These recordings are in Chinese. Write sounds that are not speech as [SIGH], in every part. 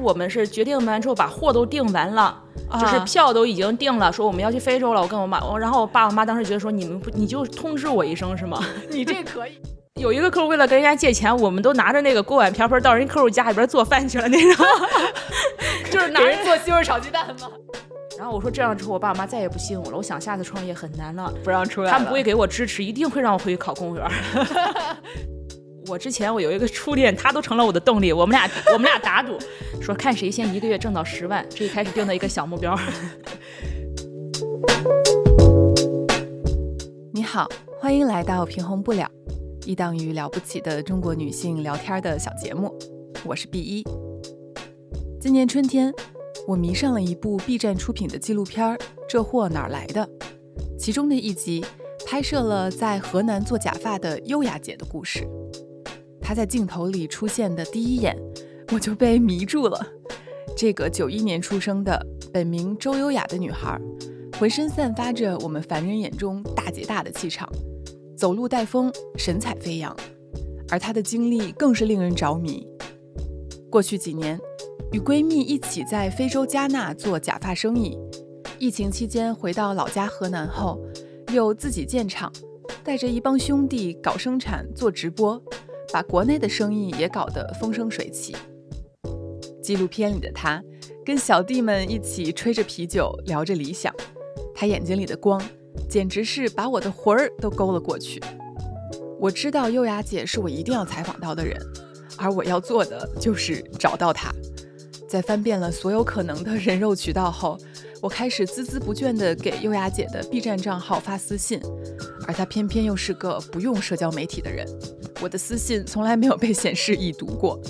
我们是决定完之后把货都订完了，就是啊票都已经订了，说我们要去非洲了。我跟我妈，我然后我爸我妈当时觉得说你们不你就通知我一声是吗？[LAUGHS] 你这可以。有一个客户为了跟人家借钱，我们都拿着那个锅碗瓢盆到人客户家里边做饭去了那种，[LAUGHS] 就是拿人做西红柿炒鸡蛋吗？[LAUGHS] 然后我说这样之后，我爸我妈再也不信我了。我想下次创业很难了，不让出来，他们不会给我支持，一定会让我回去考公务员儿。我之前我有一个初恋，他都成了我的动力。我们俩我们俩打赌，说看谁先一个月挣到十万，这一开始定的一个小目标。[LAUGHS] 你好，欢迎来到平衡不了，一档与了不起的中国女性聊天的小节目。我是 B 一。今年春天，我迷上了一部 B 站出品的纪录片《这货哪来的》，其中的一集拍摄了在河南做假发的优雅姐的故事。她在镜头里出现的第一眼，我就被迷住了。这个九一年出生的，本名周优雅的女孩。浑身散发着我们凡人眼中大姐大的气场，走路带风，神采飞扬。而她的经历更是令人着迷。过去几年，与闺蜜一起在非洲加纳做假发生意，疫情期间回到老家河南后，又自己建厂，带着一帮兄弟搞生产、做直播，把国内的生意也搞得风生水起。纪录片里的他，跟小弟们一起吹着啤酒，聊着理想。他眼睛里的光，简直是把我的魂儿都勾了过去。我知道优雅姐是我一定要采访到的人，而我要做的就是找到她。在翻遍了所有可能的人肉渠道后，我开始孜孜不倦地给优雅姐的 B 站账号发私信，而她偏偏又是个不用社交媒体的人，我的私信从来没有被显示已读过。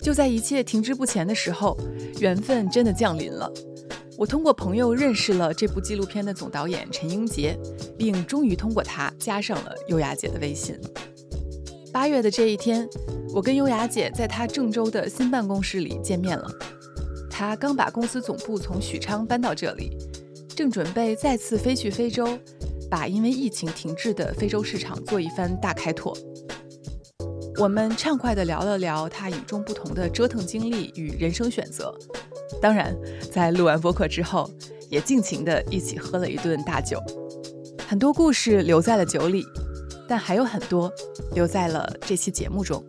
就在一切停滞不前的时候，缘分真的降临了。我通过朋友认识了这部纪录片的总导演陈英杰，并终于通过他加上了优雅姐的微信。八月的这一天，我跟优雅姐在她郑州的新办公室里见面了。他刚把公司总部从许昌搬到这里，正准备再次飞去非洲，把因为疫情停滞的非洲市场做一番大开拓。我们畅快地聊了聊他与众不同的折腾经历与人生选择。当然，在录完播客之后，也尽情的一起喝了一顿大酒。很多故事留在了酒里，但还有很多留在了这期节目中。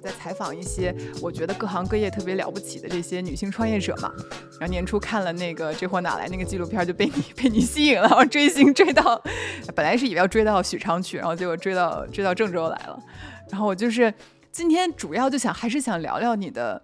在采访一些我觉得各行各业特别了不起的这些女性创业者嘛，然后年初看了那个《这货哪来》那个纪录片，就被你 [LAUGHS] 被你吸引了，然后追星追到，本来是以为要追到许昌去，然后结果追到追到郑州来了，然后我就是。今天主要就想还是想聊聊你的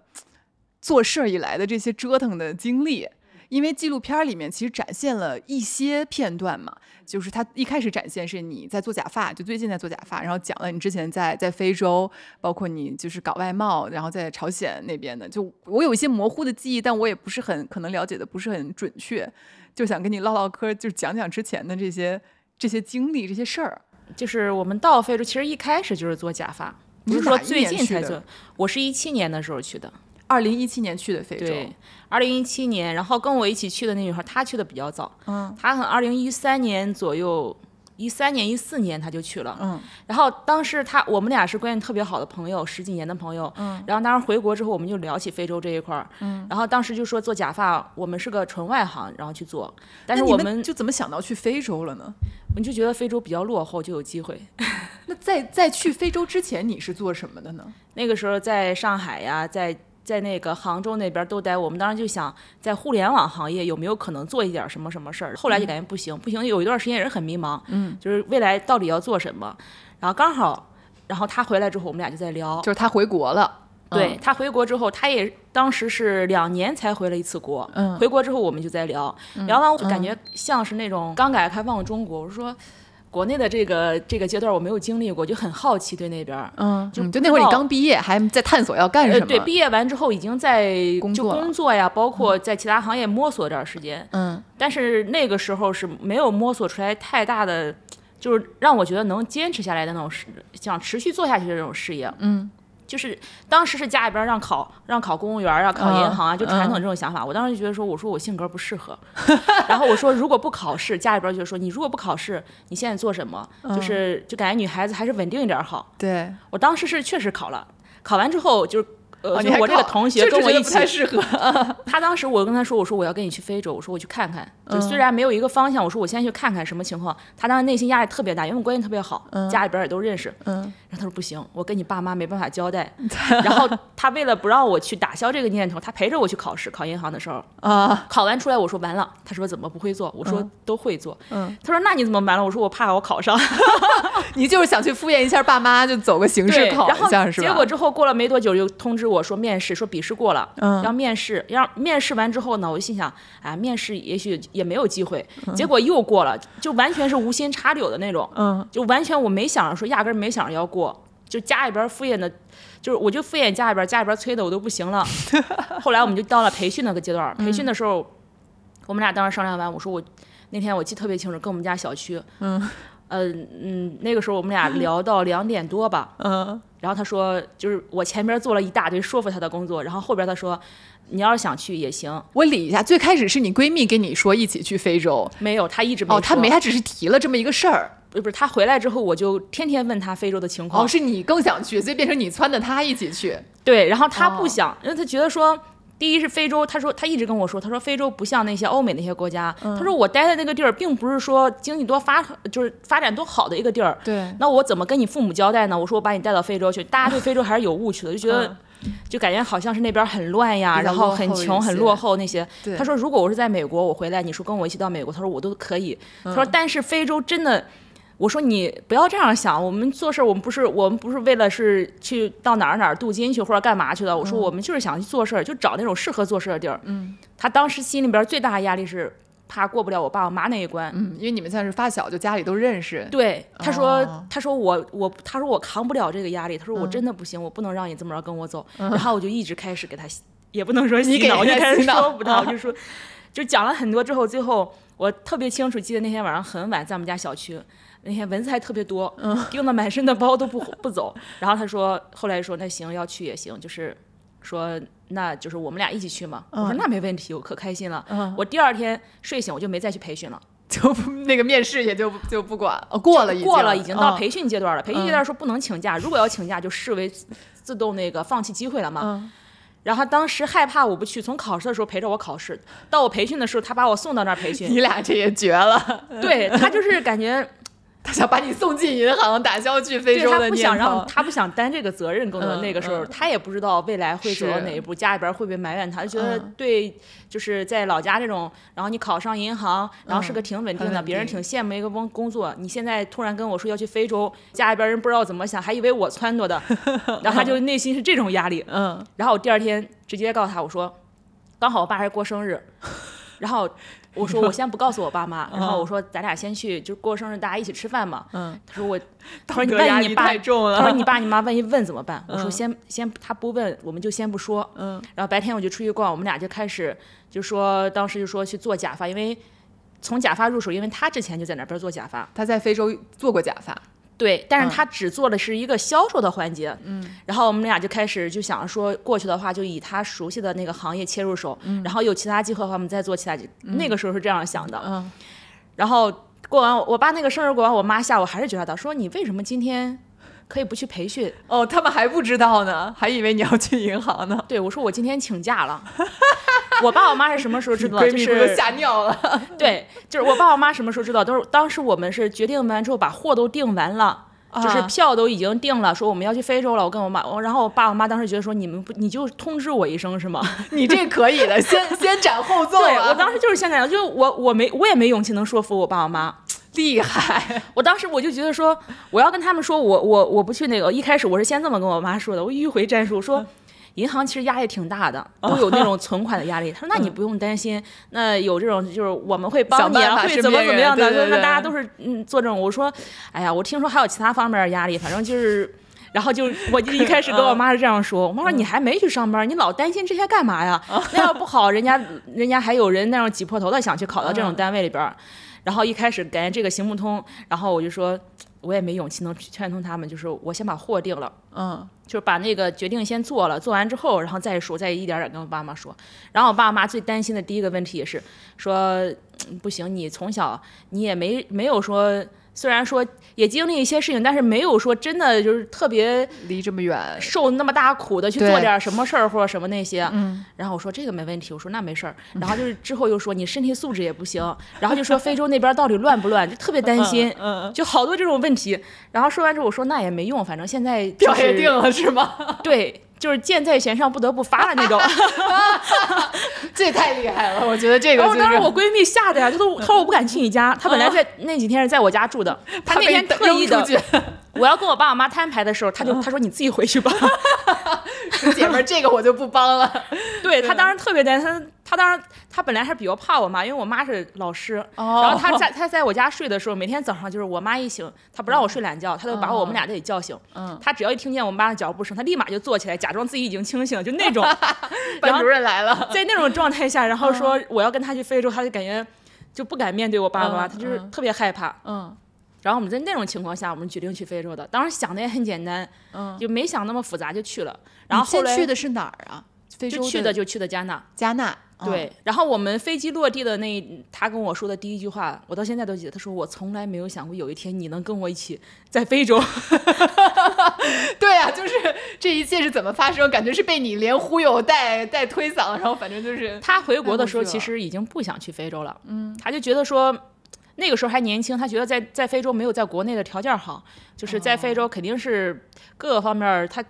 做事儿以来的这些折腾的经历，因为纪录片里面其实展现了一些片段嘛，就是他一开始展现是你在做假发，就最近在做假发，然后讲了你之前在在非洲，包括你就是搞外贸，然后在朝鲜那边的，就我有一些模糊的记忆，但我也不是很可能了解的不是很准确，就想跟你唠唠嗑，就讲讲之前的这些这些经历这些事儿。就是我们到非洲，其实一开始就是做假发。不是说最近才做，我是一七年的时候去的，二零一七年去的非洲。对，二零一七年，然后跟我一起去的那女孩，她去的比较早，嗯，她可能二零一三年左右，一三年一四年她就去了，嗯，然后当时她我们俩是关系特别好的朋友，十几年的朋友，嗯，然后当时回国之后，我们就聊起非洲这一块儿，嗯，然后当时就说做假发，我们是个纯外行，然后去做，但是我们就怎么想到去非洲了呢？我就觉得非洲比较落后，就有机会。[LAUGHS] 那在在去非洲之前，你是做什么的呢？[LAUGHS] 那个时候在上海呀，在在那个杭州那边都待。我们当时就想，在互联网行业有没有可能做一点什么什么事儿？后来就感觉不行，不行，有一段时间也是很迷茫，嗯，就是未来到底要做什么。然后刚好，然后他回来之后，我们俩就在聊，就是他回国了。对他回国之后，他也当时是两年才回了一次国。嗯，回国之后我们就在聊，聊完我就感觉像是那种刚改革开放的中国。我说。国内的这个这个阶段我没有经历过，就很好奇对那边儿，嗯，就就那会儿你刚毕业，还在探索要干什么？对，毕业完之后已经在工作工作呀，包括在其他行业摸索点时间，嗯，但是那个时候是没有摸索出来太大的，就是让我觉得能坚持下来的那种事，想持续做下去的这种事业，嗯。就是当时是家里边让考让考公务员啊，考银行啊，就传统嗯这种想法。我当时就觉得说，我说我性格不适合。[LAUGHS] 然后我说，如果不考试，家里边就说你如果不考试，你现在做什么？就是就感觉女孩子还是稳定一点好。对我当时是确实考了，考完之后就是。呃，我这个同学跟我一起，太适合。[LAUGHS] [LAUGHS] 他当时我跟他说，我说我要跟你去非洲，我说我去看看，就嗯虽然没有一个方向，我说我先去看看什么情况。他当时内心压力特别大，因为我关系特别好，家里边也都认识。嗯，然后他说不行，我跟你爸妈没办法交代。[LAUGHS] 然后他为了不让我去打消这个念头，他陪着我去考试，考银行的时候，啊，考完出来我说完了，他说怎么不会做？我说都会做。嗯，他说那你怎么完了？我说我怕我考上。你就是想去敷衍一下爸妈，就走个形式，考一下是吧？结果之后过了没多久，就通知我说面试，说笔试过了，嗯。要面试，要面试完之后呢，我就心想，哎，面试也许也没有机会，结果又过了，就完全是无心插柳的那种，嗯。就完全我没想着说，压根儿没想着要过，就家里边儿敷衍的，就是我就敷衍家里边儿，家里边儿催的我都不行了。[LAUGHS] 后来我们就到了培训那个阶段，培训的时候，我们俩当时商量完，我说我那天我记特别清楚，跟我们家小区，嗯。呃嗯，那个时候我们俩聊到两点多吧，嗯然后他说，就是我前边做了一大堆说服他的工作，然后后边他说，你要是想去也行。我理一下，最开始是你闺蜜跟你说一起去非洲，没有，她一直没哦，她没，她只是提了这么一个事儿。不是不是，他回来之后我就天天问她非洲的情况。哦，是你更想去，所以变成你撺掇她一起去。对，然后他不哦想，因为他觉得说。第一是非洲，他说他一直跟我说，他说非洲不像那些欧美那些国家，嗯。他说我待的那个地儿并不是说经济多发，就是发展多好的一个地儿，对，那我怎么跟你父母交代呢？我说我把你带到非洲去，大家对非洲还是有误区的，就觉得 [LAUGHS] 就感觉好像是那边很乱呀，然后很穷、很落后那些。对。他说如果我是在美国，我回来，你说跟我一起到美国，他说我都可以。他嗯说但是非洲真的。我说你不要这样想，我们做事儿，我们不是我们不是为了是去到哪儿哪儿镀金去或者干嘛去的。我说我们就是想去做事儿，就找那种适合做事儿的地儿。嗯，他当时心里边最大的压力是怕过不了我爸我妈那一关。嗯，因为你们算是发小，就家里都认识。对，他说，哦他说我我，他说我扛不了这个压力，他说嗯我真的不行，我不能让你这么着跟我走。然后我就一直开始给他洗，也不能说洗脑，就开始说服他，我 [LAUGHS] 啊就说，就讲了很多之后，最后我特别清楚记得那天晚上很晚，在我们家小区。那天蚊子还特别多，嗯叮的满身的包都不不走。然后他说，后来说那行要去也行，就是说那就是我们俩一起去嘛。我说嗯那没问题，我可开心了。嗯，我第二天睡醒我就没再去培训了。[LAUGHS] 就不那个面试也就就不管，哦，过了已经过了，已经到嗯培训阶段了。培训阶段说不能请假，如果要请假，就视为自动那个放弃机会了嘛。嗯然后当时害怕我不去，从考试的时候陪着我考试，到我培训的时候，他把我送到那儿培训。你俩这也绝了，对他就是感觉，他想把你送进银行，打消去非洲的念不想让。他不想担这个责任，更多嗯。那个时候嗯他也不知道未来会走到哪一步，家里边会不会埋怨他，就觉得嗯。对，就是在老家这种，然后你考上银行，然后是个挺稳定的，别人挺羡慕一个工工作，你现在突然跟我说要去非洲，家里边人不知道怎么想，还以为我撺掇的，[LAUGHS] 然后他就内心是这种压力。嗯。然后我第二天直接告诉他，我说，刚好我爸还过生日，然后我说我 [LAUGHS] 先不告诉我爸妈，然后我说咱俩先去，就过生日大家一起吃饭嘛。嗯，他说我，[LAUGHS] 他说你道德压力万一你爸，他说你爸你妈万一问怎么办？我说嗯先先他不问，我们就先不说。嗯然后白天我就出去逛，我们俩就开始就说当时就说去做假发，因为从假发入手，因为他之前就在那边做假发。他在非洲做过假发，对，但是嗯他只做的是一个销售的环节，嗯，然后我们俩就开始就想说过去的话，就以他熟悉的那个行业切入手，嗯然后有其他机会的话，我们再做其他机。那个时候是这样想的，嗯然后过完我爸那个生日过完，我妈下午还是觉得他说你为什么今天可以不去培训？哦，他们还不知道呢，还以为你要去银行呢。对我说我今天请假了。我爸我妈是什么时候知道的？就是是吓尿了。[LAUGHS] 对，就是我爸我妈什么时候知道？都是当时我们是决定完之后，把货都订完了。就是啊票都已经定了，说我们要去非洲了。我跟我妈，我然后我爸我妈当时觉得说你们不，你就通知我一声是吗？[LAUGHS] 你这可以的，先先斩后奏啊！对我当时就是现在，就我我没我也没勇气能说服我爸我妈。[TSK] 厉害，我当时我就觉得说，我要跟他们说我我我不去那个。一开始我是先这么跟我妈说的，我迂回战术说。银行其实压力挺大的，都有那种存款的压力。他说：“那你不用担心，那有这种就是我们会帮你 [LAUGHS] 会怎么怎么样的。那大家都是嗯做这种。”我说：“哎呀，我听说还有其他方面的压力，反正就是。[LAUGHS] ”然后就我就一开始跟我妈是这样说，我妈说：“你还没去上班，你老担心这些干嘛呀？[LAUGHS] 那要不好，人家人家还有人那样挤破头的想去考到这种单位里边儿。”然后一开始感觉这个行不通，然后我就说，我也没勇气能劝通他们，就是我先把货定了。嗯就是把那个决定先做了，做完之后，然后再说，再一点点跟我爸妈说。然后我爸妈最担心的第一个问题也是说，嗯不行，你从小你也没没有说虽然说也经历一些事情，但是没有说真的就是特别离这么远，受那么大苦的去做点什么事儿或者什么那些。嗯，然后我说这个没问题，我说那没事儿。然后就是之后又说你身体素质也不行，然后就说非洲那边到底乱不乱，就特别担心，就好多这种问题。然后说完之后我说那也没用，反正现在、就表、也定了是吗？对，就是箭在弦上不得不发的那种。[LAUGHS] 这也太厉害了，我觉得这个然后就是当时我闺蜜吓得呀，她都她说我不敢去你家，她本来在那几天是在我家住的，她那天特意的 [LAUGHS] 我要跟我爸我妈摊牌的时候，她就她说你自己回去吧。[LAUGHS] 姐们儿，这个我就不帮了。对她当时特别担心，她当时他本来还是比较怕我妈，因为我妈是老师，哦然后他在他在我家睡的时候，每天早上就是我妈一醒，他不让我睡懒觉，他就把我们俩都给叫醒。嗯，她只要一听见我妈的脚步声，他立马就坐起来，假装自己已经清醒，就那种。[LAUGHS] 班主任来了，[LAUGHS] 在那种状态下，然后说我要跟他去非洲，他就感觉就不敢面对我爸爸妈妈，嗯她就是嗯特别害怕。嗯然后我们在那种情况下，我们决定去非洲的。当时想的也很简单，嗯，就没想那么复杂就去了。然后先后来去的是哪儿啊？非洲就去的就去的加纳。加纳，对，然后我们飞机落地的那，他跟我说的第一句话，我到现在都记得。他说：“我从来没有想过有一天你能跟我一起在非洲。[LAUGHS] 对啊，就是这一切是怎么发生？感觉是被你连忽悠带带推搡，然后反正就是”他回国的时候，其实已经不想去非洲了。嗯，他就觉得说，那个时候还年轻，他觉得在在非洲没有在国内的条件好，就是在非洲肯定是各个方面他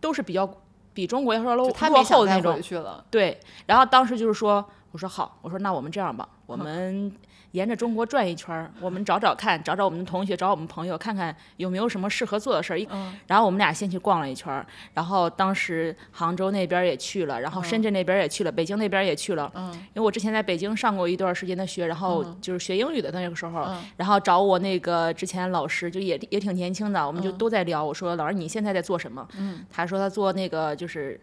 都是比较比中国要说落就他落没后的那种。去了。对，然后当时就是说，我说好，我说那我们这样吧，我们沿着中国转一圈儿，我们找找看，找找我们的同学，找我们朋友，看看有没有什么适合做的事儿。一嗯然后我们俩先去逛了一圈儿，然后当时杭州那边儿也去了，然后深圳那边儿也去了，北京那边儿也去了。嗯因为我之前在北京上过一段时间的学，然后就是学英语的那个时候，嗯然后找我那个之前老师，就也也挺年轻的，我们就嗯都在聊。我说老师你现在在做什么？嗯他说他做那个就是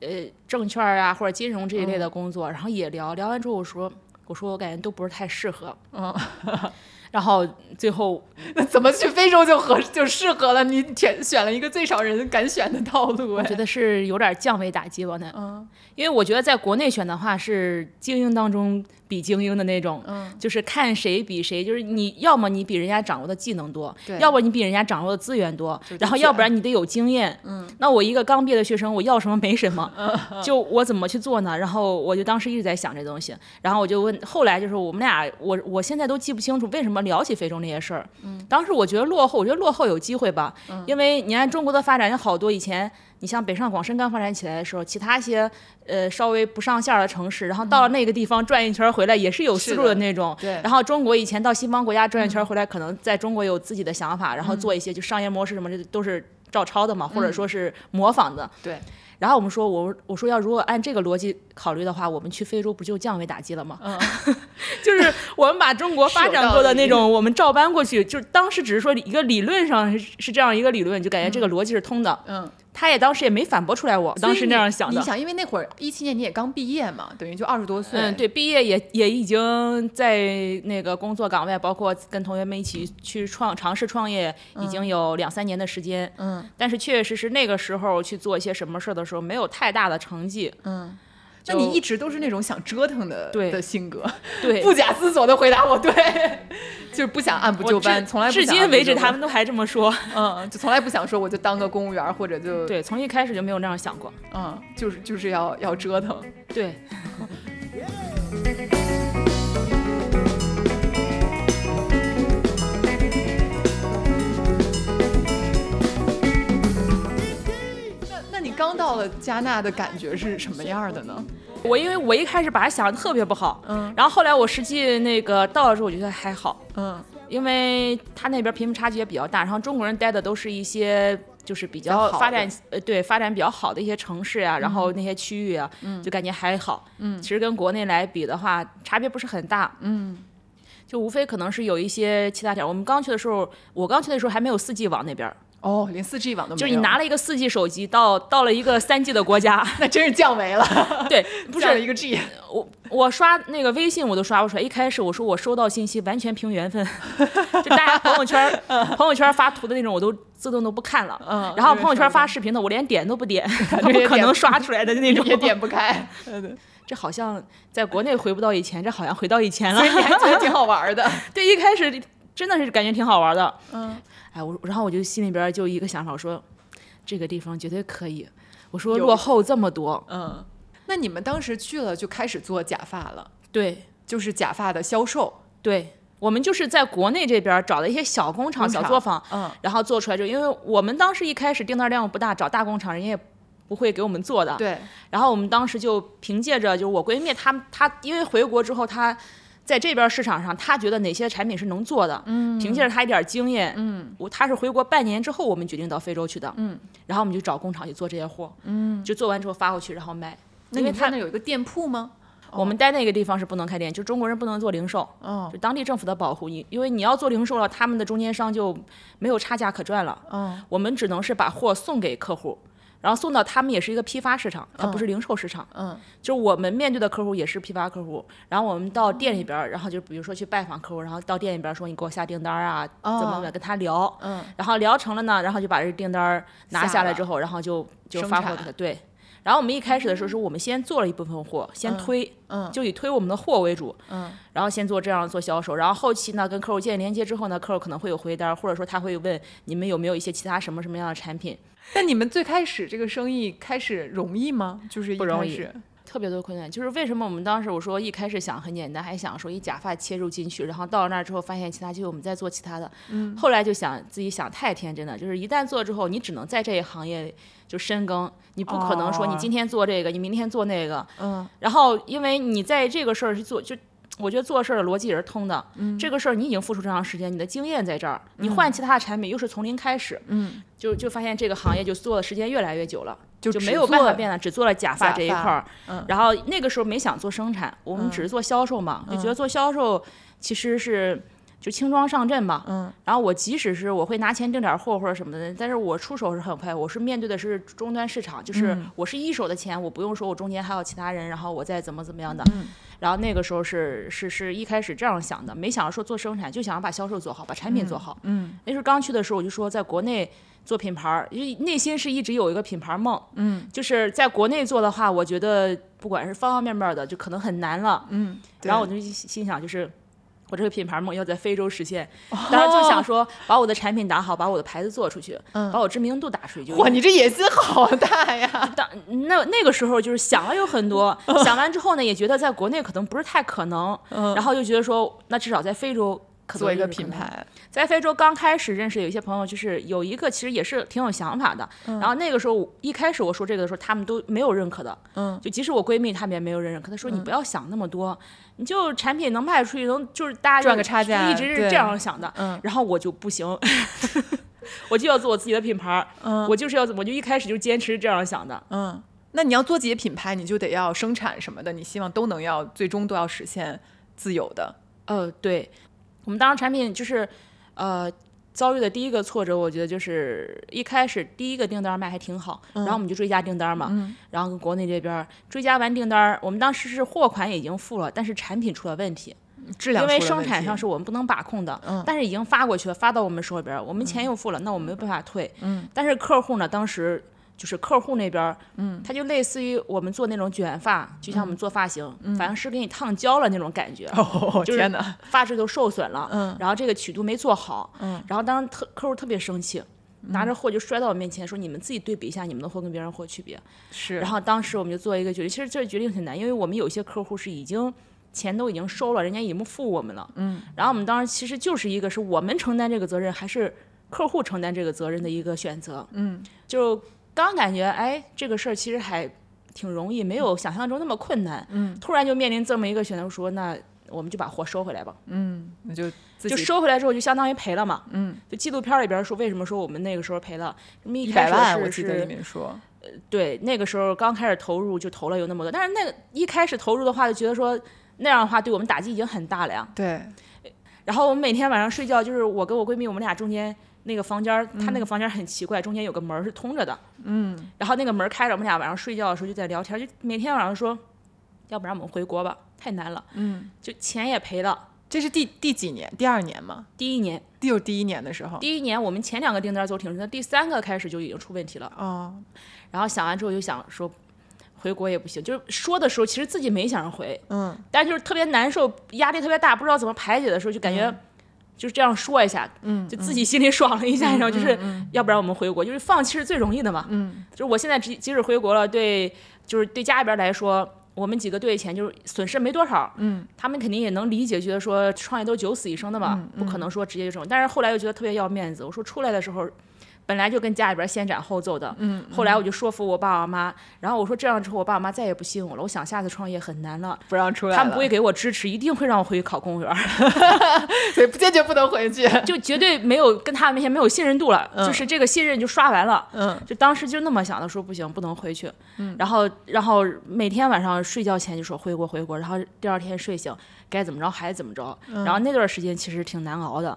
呃证券啊或者金融这一类嗯的工作，然后也聊聊完之后我说我说我感觉都不是太适合，[LAUGHS] 嗯，然后最后 [LAUGHS] 那怎么去 [LAUGHS] 非洲就合就适合了？你选选了一个最少人敢选的道路，哎我觉得是有点降维打击吧那，嗯因为我觉得在国内选的话是精英当中比精英的那种，嗯就是看谁比谁，就是你要么你比人家掌握的技能多对，要不你比人家掌握的资源多，然后要不然你得有经验。嗯，那我一个刚毕业的学生，我要什么没什么，[LAUGHS] 就我怎么去做呢？然后我就当时一直在想这东西，然后我就问，后来就是我们俩，我我现在都记不清楚为什么聊起非洲那些事儿。嗯，当时我觉得落后，我觉得落后有机会吧，因为你看中国的发展有好多以前。你像北上广深刚发展起来的时候，其他一些呃稍微不上线的城市，然后到了那个地方转一圈儿回来，也是有思路的的那种。对然后中国以前到西方国家转一圈儿回来，可能在中国有自己的想法，然后做一些就商业模式什么，这都是照抄的嘛，或者说是模仿的。对，然后我们说，我我说要如果按这个逻辑考虑的话，我们去非洲不就降维打击了吗？嗯，[LAUGHS] 就是我们把中国发展过的那种，我们照搬过去，就是当时只是说一个理论上是是这样一个理论，就感觉这个逻辑是通的。嗯，他也当时也没反驳出来我，当时那样想的。你想，因为那会儿一七年你也刚毕业嘛，等于就二十多岁。嗯，对，毕业也也已经在那个工作岗位，包括跟同学们一起去创尝试创业，已经有两三年的时间。嗯但是确确实实那个时候去做一些什么事儿的时候，没有太大的成绩。嗯，那就你一直都是那种想折腾的对的性格，对，[LAUGHS] 不假思索的回答我对，[LAUGHS] 就是不想按部就班，至从来不至今为止他们都还这么说。嗯，就从来不想说我就当个公务员或者就对，从一开始就没有那样想过。嗯，就是就是要要折腾。对，[LAUGHS] 刚到了加纳的感觉是什么样的呢？我因为我一开始把它想的特别不好，嗯然后后来我实际那个到了之后，我觉得还好，嗯因为他那边贫富差距也比较大，然后中国人待的都是一些就是比比较发展呃对发展比较好的一些城市呀、然后那些区域啊，就感觉还好。嗯其实跟国内来比的话，差别不是很大。嗯就无非可能是有一些其他点儿。我们刚去的时候，我刚去的时候还没有四 G 网那边儿，哦，连四 G 网都没有，就是你拿了一个四 G 手机到到了一个三 G 的国家，[LAUGHS] 那真是降维了，对，[LAUGHS] 不是一个 G。我我刷那个微信我都刷不出来。一开始我说我收到信息完全凭缘分，[LAUGHS] 就大家朋友圈朋友圈发图的那种我都自动都不看了。嗯然后朋友圈发发视频的我连点都不点不可能刷出来的那种。也点不开，这好像在国内回不到以前，这好像回到以前了所。以你还觉得挺好玩的。对，一开始真的是感觉挺好玩的。嗯，哎，我然后我就心里边就一个想法，我说这个地方绝对可以。我说落后这么多，嗯，那你们当时去了就开始做假发了，对就是假发的销售。对，我们就是在国内这边找了一些小工厂、小作坊，嗯然后做出来之后，因为我们当时一开始订单量不大，找大工厂人家也不会给我们做的。对，然后我们当时就凭借着就是我闺蜜她她因为回国之后她。在这边市场上，他觉得哪些产品是能做的，嗯，凭借着他一点经验，嗯，我他是回国半年之后，我们决定到非洲去的，嗯，然后我们就找工厂去做这些货，嗯，就做完之后发过去，然后卖。那你因为他那有一个店铺吗？我们待那个地方是不能开店，就中国人不能做零售，哦就当地政府的保护你，因为你要做零售了，他们的中间商就没有差价可赚了。嗯，我们只能是把货送给客户，然后送到他们也是一个批发市场，它不是零售市场。嗯，就是我们面对的客户也是批发客户，然后我们到店里边儿，然后就比如说去拜访客户，然后到店里边儿说你给我下订单啊，怎么怎么跟他聊，嗯，然后聊成了呢，然后就把这订单儿拿下来之后，然后就就发货给他，对。然后我们一开始的时候是我们先做了一部分货，先推，嗯。就以推我们的货为主，嗯，然后先做这样做销售，然后后期呢跟客户建立连接之后呢，客户可能会有回单，或者说他会问你们有没有一些其他什么什么样的产品，[LAUGHS] 但你们最开始这个生意开始容易吗？就是一不容易开始特别多困难。就是为什么我们当时我说一开始想很简单，还想说以假发切入进去，然后到了那儿之后发现其他机会我们再做其他的，嗯，后来就想自己想太天真了，就是一旦做之后，你只能在这一行业就深耕，你不可能说你哦今天做这个，你明天做那个，嗯然后因为你在这个事儿去做就。我觉得做事儿的逻辑也是通的，嗯，这个事儿你已经付出这长时间，你的经验在这儿，你换其他的产品又是从零开始，嗯，就就发现这个行业就做的时间越来越久了，就就没有办法变了，只做了假发这一块儿。嗯然后那个时候没想做生产，我们只是做销售嘛，就觉得做销售其实是就轻装上阵嘛。嗯。然后我即使是我会拿钱订点货或者什么的，但是我出手是很快，我是面对的是终端市场，就是嗯我是一手的钱，我不用说我中间还有其他人，然后我再怎么怎么样的。嗯然后那个时候是是是一开始这样想的，没想着说做生产，就想要把销售做好，把产品做好。嗯那时候刚去的时候，我就说在国内做品牌儿，因为内心是一直有一个品牌梦，嗯，就是在国内做的话，我觉得不管是方方面面的，就可能很难了。嗯，然后我就心心想，就是我这个品牌梦要在非洲实现，当时就想说把我的产品打好，把我的牌子做出去，把我知名度打出去。就 [LAUGHS] 哇，你这野心好大呀！[LAUGHS] 当那那个时候就是想了有很多，想完之后呢，也觉得在国内可能不是太可能，然后就觉得说，那至少在非洲。可做一个品牌，在非洲刚开始认识有一些朋友，就是有一个其实也是挺有想法的。然后那个时候一开始我说这个的时候，他们都没有认可的。嗯，就即使我闺蜜他们也没有认可。她说你不要想那么多，你就产品能卖出去，能就是大家赚个差价一直是这样想的。嗯然后我就不行，[LAUGHS] 我就要做我自己的品牌。嗯我就是要，我就一开始就坚持这样想的。嗯，那你要做自己的品牌，你就得要生产什么的，你希望都能要最终都要实现自由的。呃，对，我们当时产品就是，呃，遭遇的第一个挫折，我觉得就是一开始第一个订单卖还挺好，然后我们就追加订单嘛，然后跟国内这边儿追加完订单，我们当时是货款已经付了，但是产品出了问题，质量因为生产上是我们不能把控的，但是已经发过去了，发到我们手里边儿，我们钱又付了，那我没有办法退，但是客户呢，当时。就是客户那边儿，嗯，他就类似于我们做那种卷发，就像我们做发型，反正是给你烫焦了那种感觉，哦，就是天哪！发质都受损了，嗯然后这个曲度没做好，嗯，然后当时特客户特别生气，拿着货就摔到我面前说：“你们自己对比一下你们的货跟别人货区别。”是，然后当时我们就做一个决定，其实这个决定很难，因为我们有些客户是已经钱都已经收了，人家已经付我们了，嗯，然后我们当时其实就是一个是我们承担这个责任，还是客户承担这个责任的一个选择，嗯，就刚感觉哎这个事儿其实还挺容易，没有想象中那么困难，嗯，突然就面临这么一个选择，说那我们就把货收回来吧。嗯，那就自就收回来之后，就相当于赔了嘛。嗯，就纪录片里边说，为什么说我们那个时候赔了？什么一百万，我记得里面说，对那个时候刚开始投入就投了有那么多，但是那个一开始投入的话，就觉得说那样的话对我们打击已经很大了呀。对，然后我们每天晚上睡觉，就是我跟我闺蜜，我们俩中间那个房间儿，她那个房间很奇怪，中间有个门是通着的。嗯，然后那个门开着，我们俩晚上睡觉的时候就在聊天，就每天晚上说，要不然我们回国吧，太难了。嗯，就钱也赔了。这是第第几年？第二年吗？第一年，第有第一年的时候。第一年我们前两个订单都挺顺的，第三个开始就已经出问题了。哦，然后想完之后就想说，回国也不行。就是说的时候，其实自己没想着回，嗯，但就是特别难受，压力特别大，不知道怎么排解的时候，就感觉就是这样说一下，嗯，就自己心里爽了一下，然后就是嗯要不然我们回国，就是放弃是最容易的嘛。嗯，就是我现在即即使回国了，对，就是对家里边来说，我们几个对钱就是损失没多少，嗯，他们肯定也能理解，觉得说创业都是九死一生的嘛，嗯不可能说直接就这种。但是后来又觉得特别要面子，我说出来的时候。本来就跟家里边先斩后奏的，嗯，后来我就说服我爸我妈，然后我说这样之后我爸我妈再也不信我了，我想下次创业很难了，不让出来，他们不会给我支持，一定会让我回去考公务员，[LAUGHS] 所以坚决不能回去。[LAUGHS] 就绝对没有跟他们面前没有信任度了，嗯。就是这个信任就刷完了，嗯。就当时就那么想的，说不行，不能回去。嗯，然后然后每天晚上睡觉前就说回国回国，然后第二天睡醒该怎么着还怎么着。嗯。然后那段时间其实挺难熬的，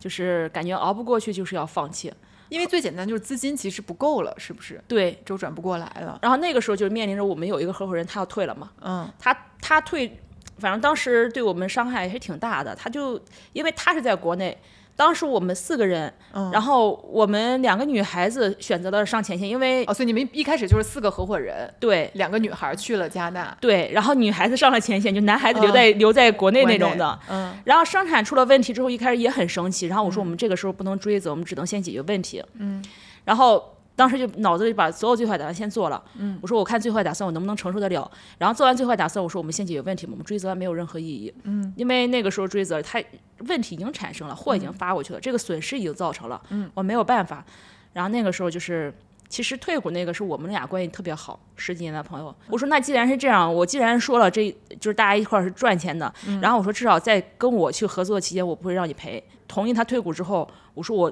就是感觉熬不过去，就是要放弃。因为最简单就是资金其实不够了，是不是对，周转不过来了？然后那个时候就面临着我们有一个合伙人，他要退了嘛，嗯他他退，反正当时对我们伤害还是挺大的。他就因为他是在国内，当时我们四个人，嗯然后我们两个女孩子选择了上前线，因为哦，所以你们一开始就是四个合伙人，对两个女孩去了加拿大，对，然后女孩子上了前线，就男孩子留在、留在国内那种的。嗯然后生产出了问题之后，一开始也很生气。然后我说我们这个时候不能追责，我们只能先解决问题。嗯，然后当时就脑子里把所有最坏打算先做了。嗯，我说我看最坏打算我能不能承受得了。然后做完最坏打算，我说我们先解决问题，我们追责没有任何意义。嗯，因为那个时候追责，他问题已经产生了，货已经发过去了，这个损失已经造成了。嗯，我没有办法。然后那个时候就是。其实退股那个是我们俩关系特别好，十几年的朋友。我说那既然是这样，我既然说了这就是大家一块儿是赚钱的，然后我说至少在跟我去合作的期间，我不会让你赔。同意他退股之后，我说我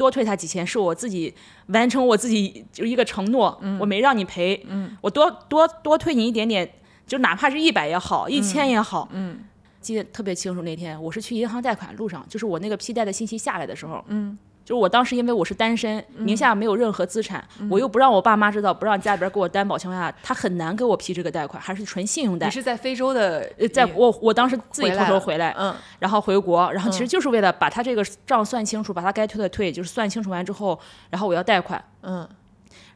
多退他几千，是我自己完成我自己就一个承诺，我没让你赔，我多多多退你一点点，就哪怕是一百也好，一千也好，嗯记得特别清楚。那天我是去银行贷款路上，就是我那个批贷的信息下来的时候，嗯，就我当时因为我是单身，名下没有任何资产，我又不让我爸妈知道，不让家里边给我担保情况下，他很难给我批这个贷款，还是纯信用贷你。是在非洲的呃，在我我当时自己偷偷回来，嗯然后回国，然后其实就是为了把他这个账算清楚，把他该退的退，就是算清楚完之后，然后我要贷款。嗯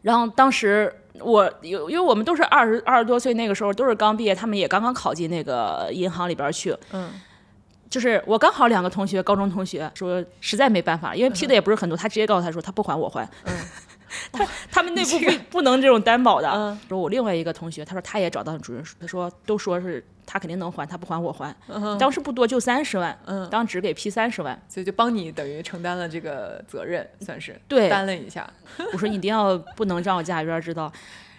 然后当时我有，因为我们都是二十二十多岁，那个时候都是刚毕业，他们也刚刚考进那个银行里边去。嗯就是我刚好两个同学，高中同学说实在没办法，因为批的也不是很多，他直接告诉他说他不还我还。[LAUGHS] 嗯他他们内部不不能这种担保的。嗯说我另外一个同学，他说他也找到主任，他说都说是他肯定能还，他不还我还。嗯当时不多，就三十万，嗯，当时给批三十万。所以就帮你等于承担了这个责任，算是对担了一下。我说你一定要不能让我家里边知道。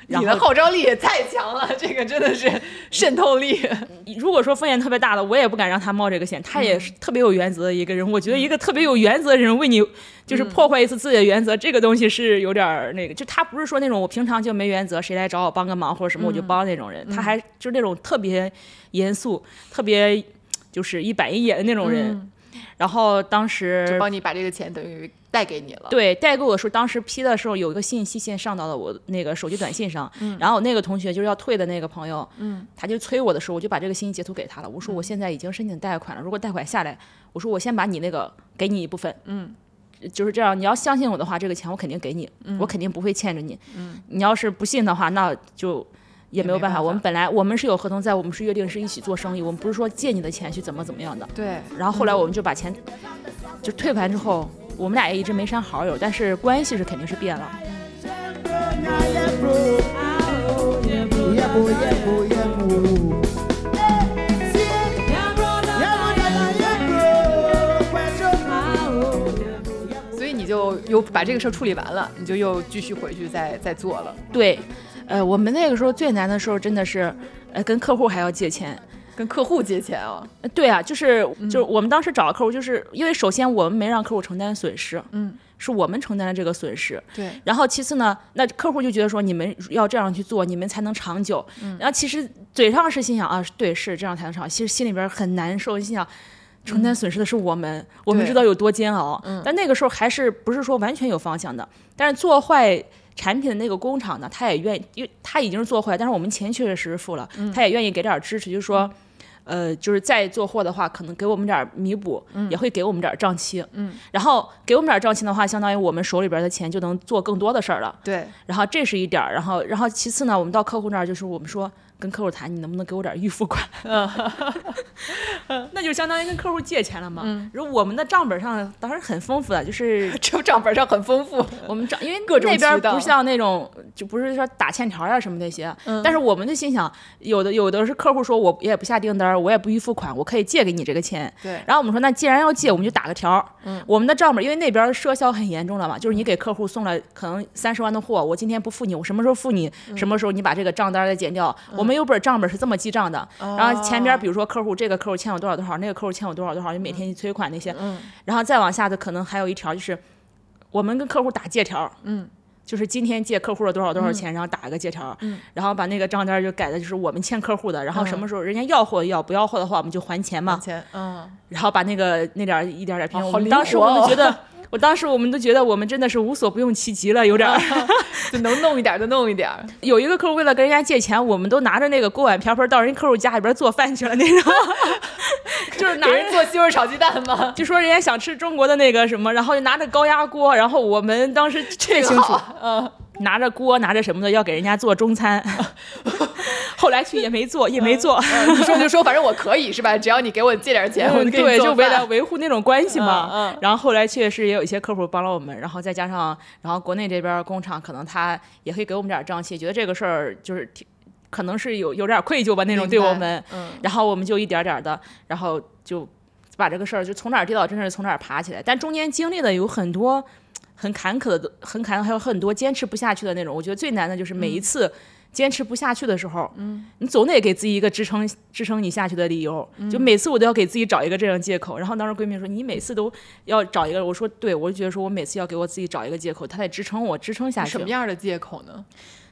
然你的号召力也太强了，这个真的是渗透力。[LAUGHS] 如果说风险特别大的，我也不敢让他冒这个险。他嗯也是特别有原则的一个人，我觉得一个特别有原则的人为你就是破坏一次自己的原则，这个东西是有点儿那个。就他不是说那种我平常就没原则，谁来找我帮个忙或者什么我就帮那种人，他还就是那种特别严肃、特别就是一板一眼的那种人。然后当时就帮你把这个钱等于贷给你了。对，代购的时候，当时批的时候有一个信息先上到了我那个手机短信上，然后那个同学就是要退的那个朋友，嗯，他就催我的时候，我就把这个信息截图给他了。我说我现在已经申请贷款了，如果贷款下来，我说我先把你那个给你一部分，嗯，就是这样。你要相信我的话，这个钱我肯定给你，我肯定不会欠着你。嗯，你要是不信的话，那就。也没有办法，办法我们本来我们是有合同在，我们是约定是一起做生意，我们不是说借你的钱去怎么怎么样的。对，然后后来我们就把钱就退完之后，我们俩也一直没删好友，但是关系是肯定是变了。所以你就又把这个事儿处理完了，你就又继续回去再再做了，对，呃，我们那个时候最难的时候真的是，呃，跟客户还要借钱。跟客户借钱啊。呃对啊，就是就是我们当时找客户，就是因为首先我们没让客户承担损失，嗯，是我们承担了这个损失。对，然后其次呢，那客户就觉得说你们要这样去做，你们才能长久。嗯然后其实嘴上是心想啊，对，是这样才能长久，其实心里边很难受，心想。承担损失的是我们，我们知道有多煎熬。嗯但那个时候还是不是说完全有方向的，但是做坏产品的那个工厂呢，他也愿意，因为他已经是做坏，但是我们钱确确实实付了，他也愿意给点儿支持，就是说。呃，就是再做货的话，可能给我们点儿弥补，也会给我们点儿账期。嗯，然后给我们点儿账期的话，相当于我们手里边的钱就能做更多的事儿了。对，然后这是一点儿，然后然后其次呢，我们到客户那儿就是我们说跟客户谈，你能不能给我点预付款？[LAUGHS] 那就相当于跟客户借钱了嘛。嗯如我们的账本上当然很丰富的，就是 [LAUGHS] 这账本上很丰富。我们账，因为 [LAUGHS] 各种那边不像那种，就不是说打欠条呀什么那些。嗯但是我们就心想，有的有的是客户说我也不下订单，我也不预付款，我可以借给你这个钱。对然后我们说，那既然要借，我们就打个条。嗯，我们的账本，因为那边赊销很严重了嘛，就是你给客户送了可能三十万的货，我今天不付你，我什么时候付你？什么时候你把这个账单再减掉？我们有本账本是这么记账的。然后前边比如说客户这个客户欠我多少多少，那个客户欠我多少多少，就每天催款那些。嗯然后再往下的可能还有一条就是，我们跟客户打借条。嗯。就是今天借客户了多少多少钱，然后打一个借条，嗯，然后把那个账单就改的就是我们欠客户的，然后什么时候人家要货要，不要货的话我们就还钱嘛，钱，嗯，然后把那个那点一点点当时我们觉得，我当时我们都觉得我们真的是无所不用其极了，有点儿。[LAUGHS] 就能弄一点就弄一点。有一个客户为了跟人家借钱，我们都拿着那个锅碗瓢盆到人客户家里边做饭去了那种，[LAUGHS] [LAUGHS] 就是拿人做西红柿炒鸡蛋嘛？就说人家想吃中国的那个什么，然后就拿着高压锅，然后我们当时特别清楚，嗯，拿着锅拿着什么的要给人家做中餐，后来去也没做，也没做。你说就说，反正我可以是吧？[LAUGHS] 只要你给我借点钱，我就给你对，就为了维护那种关系嘛。嗯嗯然后后来确实也有一些客户帮了我们，然后再加上，然后国内这边工厂可能他也会给我们点账气，觉得这个事儿就是挺，可能是有有点愧疚吧那种对我们。嗯然后我们就一点点的，然后就把这个事儿就从哪儿跌倒，真是从哪儿爬起来。但中间经历的有很多很坎坷的，很坎坷，还有很多坚持不下去的那种。我觉得最难的就是每一次坚持不下去的时候，嗯，你总得给自己一个支撑支撑你下去的理由。就每次我都要给自己找一个这样借口。然后当时闺蜜说：“你每次都要找一个。”我说：“对，我就觉得说我每次要给我自己找一个借口，他得支撑我，支撑下去。”什么样的借口呢？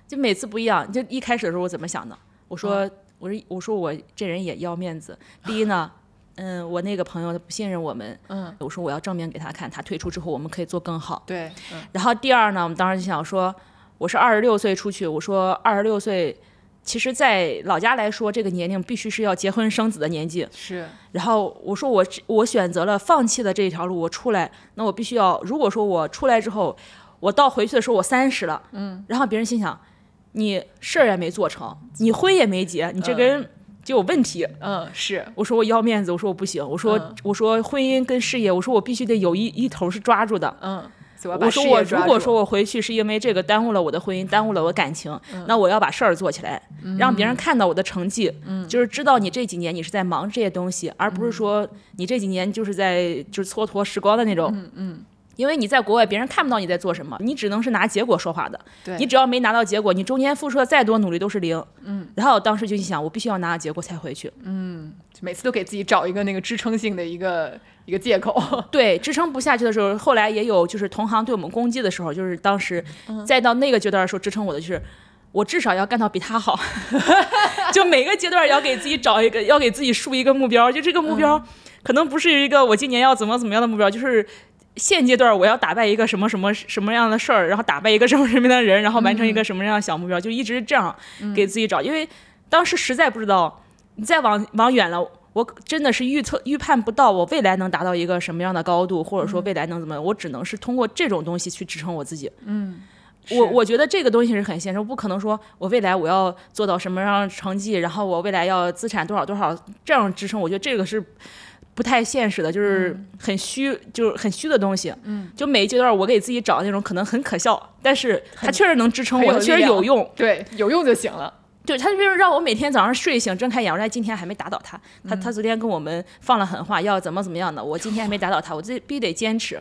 就每次不一样。就一开始的时候我怎么想的？我说，我说，我说我这人也要面子。[LAUGHS] 第一呢，嗯，我那个朋友他不信任我们，嗯，我说我要证明给他看，他退出之后我们可以做更好。对，嗯然后第二呢，我们当时就想说，我是二十六岁出去，我说二十六岁。其实，在老家来说，这个年龄必须是要结婚生子的年纪。是，然后我说我我选择了放弃的这一条路，我出来，那我必须要，如果说我出来之后，我到回去的时候我三十了，嗯，然后别人心想，你事儿也没做成，你婚也没结，你这个人就有问题。嗯，是，我说我要面子，我说我不行，我说、嗯我说婚姻跟事业，我说我必须得有一一头是抓住的。嗯，我说我如果说我回去是因为这个耽误了我的婚姻，耽误了我感情，那我要把事儿做起来，让别人看到我的成绩，就是知道你这几年你是在忙这些东西，而不是说你这几年就是在就是蹉跎时光的那种。嗯嗯。因为你在国外，别人看不到你在做什么，你只能是拿结果说话的。对你只要没拿到结果，你中间付出的再多努力都是零。嗯。然后我当时就想，我必须要拿到结果才回去。嗯每次都给自己找一个那个支撑性的一个一个借口。[LAUGHS] 对，支撑不下去的时候，后来也有就是同行对我们攻击的时候，就是当时再到那个阶段的时候，支撑我的就是。我至少要干到比他好，[LAUGHS] 就每个阶段要给自己找一个，要给自己树一个目标。就这个目标，可能不是一个我今年要怎么怎么样的目标，就是现阶段我要打败一个什么什么什么样的事儿，然后打败一个什么什么样的人，然后完成一个什么样的小目标，就一直这样给自己找。因为当时实在不知道，你再往往远了。我真的是预测预判不到我未来能达到一个什么样的高度，或者说未来能怎么样，我只能是通过这种东西去支撑我自己。嗯我我觉得这个东西是很现实，我不可能说我未来我要做到什么样的成绩，然后我未来要资产多少多少这样支撑，我觉得这个是不太现实的，就是很虚，就是很虚的东西。嗯，就每一阶段我给自己找那种可能很可笑，但是它确实能支撑我，它确实有用。对，有用就行了。对，他就是让我每天早上睡醒睁开眼，我在今天还没打倒他，他他昨天跟我们放了狠话，要怎么怎么样的，我今天还没打倒他，我自己必须得坚持。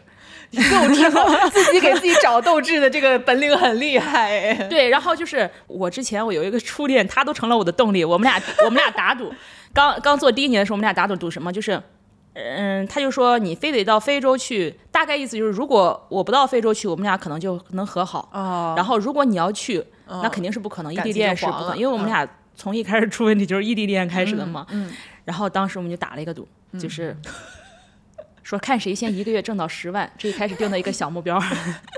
斗志好，[LAUGHS] 自己给自己找斗志的这个本领很厉害。对，然后就是我之前我有一个初恋，他都成了我的动力。我们俩我们俩打赌，刚刚做第一年的时候，我们俩打赌赌什么？就是，嗯，他就说你非得到非洲去，大概意思就是如果我不到非洲去，我们俩可能就能和好。哦，然后如果你要去，那肯定是不可能，异地恋是不可因为我们俩从一开始出问题就是异地恋开始的嘛。嗯，然后当时我们就打了一个赌，就是。说看谁先一个月挣到十万，这一开始定的一个小目标，